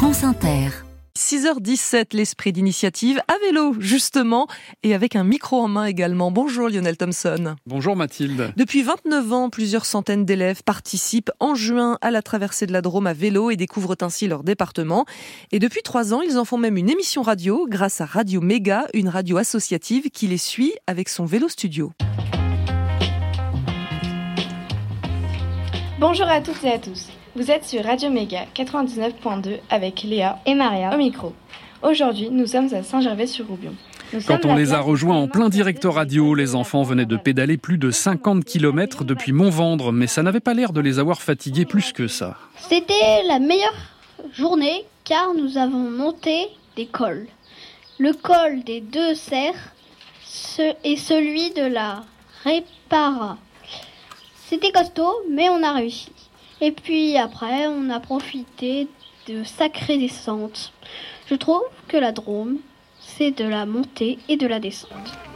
France Inter. 6h17, l'esprit d'initiative à vélo, justement, et avec un micro en main également. Bonjour Lionel Thompson. Bonjour Mathilde. Depuis 29 ans, plusieurs centaines d'élèves participent en juin à la traversée de la Drôme à vélo et découvrent ainsi leur département. Et depuis trois ans, ils en font même une émission radio grâce à Radio Méga, une radio associative qui les suit avec son vélo studio. Bonjour à toutes et à tous. Vous êtes sur Radio Méga 99.2 avec Léa et Maria au micro. Aujourd'hui, nous sommes à Saint-Gervais-sur-Roubion. Quand on les a rejoints en plein direct radio, les enfants venaient de pédaler plus de 50 km depuis Montvendre, mais ça n'avait pas l'air de les avoir fatigués plus que ça. C'était la meilleure journée car nous avons monté des cols. Le col des deux serres et celui de la Répara. C'était costaud, mais on a réussi. Et puis après, on a profité de sacrées descentes. Je trouve que la Drôme, c'est de la montée et de la descente.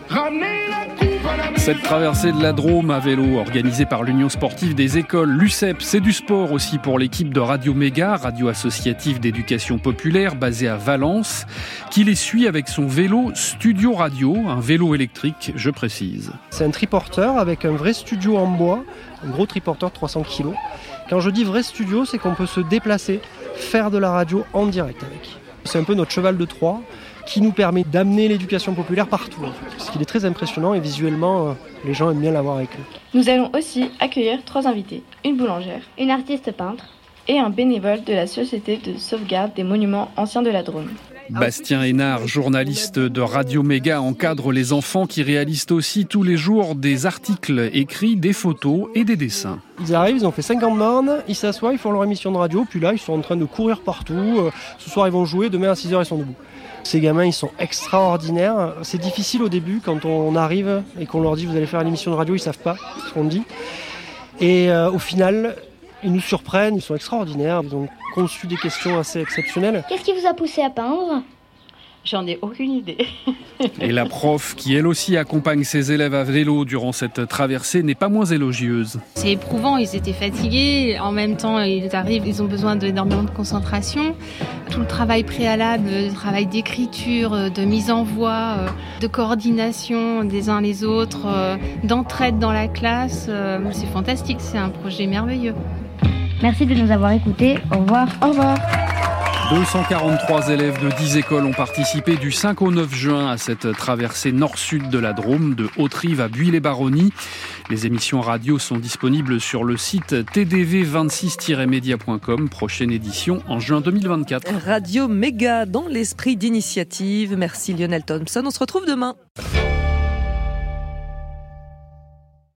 Cette traversée de la Drôme à vélo organisée par l'Union sportive des écoles, l'UCEP, c'est du sport aussi pour l'équipe de Radio Méga, radio associative d'éducation populaire basée à Valence, qui les suit avec son vélo Studio Radio, un vélo électrique, je précise. C'est un triporteur avec un vrai studio en bois, un gros triporteur de 300 kg. Quand je dis vrai studio, c'est qu'on peut se déplacer, faire de la radio en direct avec. C'est un peu notre cheval de Troie qui nous permet d'amener l'éducation populaire partout. Ce qui est très impressionnant et visuellement, euh, les gens aiment bien l'avoir avec eux. Nous allons aussi accueillir trois invités, une boulangère, une artiste peintre et un bénévole de la Société de sauvegarde des monuments anciens de la Drôme. Bastien Hénard, journaliste de Radio Méga, encadre les enfants qui réalisent aussi tous les jours des articles écrits, des photos et des dessins. Ils arrivent, ils ont fait 50 bornes, ils s'assoient, ils font leur émission de radio, puis là ils sont en train de courir partout. Euh, ce soir ils vont jouer, demain à 6h ils sont debout. Ces gamins, ils sont extraordinaires. C'est difficile au début quand on arrive et qu'on leur dit vous allez faire une émission de radio, ils savent pas ce qu'on dit. Et euh, au final, ils nous surprennent, ils sont extraordinaires. Conçu des questions assez exceptionnelles. Qu'est-ce qui vous a poussé à peindre? J'en ai aucune idée. Et la prof, qui elle aussi accompagne ses élèves à vélo durant cette traversée, n'est pas moins élogieuse. C'est éprouvant, ils étaient fatigués. En même temps, ils arrivent, ils ont besoin d'énormément de concentration. Tout le travail préalable, le travail d'écriture, de mise en voix, euh, de coordination des uns les autres, euh, d'entraide dans la classe, euh, c'est fantastique. C'est un projet merveilleux. Merci de nous avoir écoutés. Au revoir. Au revoir. 243 élèves de 10 écoles ont participé du 5 au 9 juin à cette traversée nord-sud de la Drôme, de Haute-Rive à Buis-les-Baronnies. Les émissions radio sont disponibles sur le site tdv26-media.com, prochaine édition en juin 2024. Radio Méga dans l'esprit d'initiative. Merci Lionel Thompson. On se retrouve demain.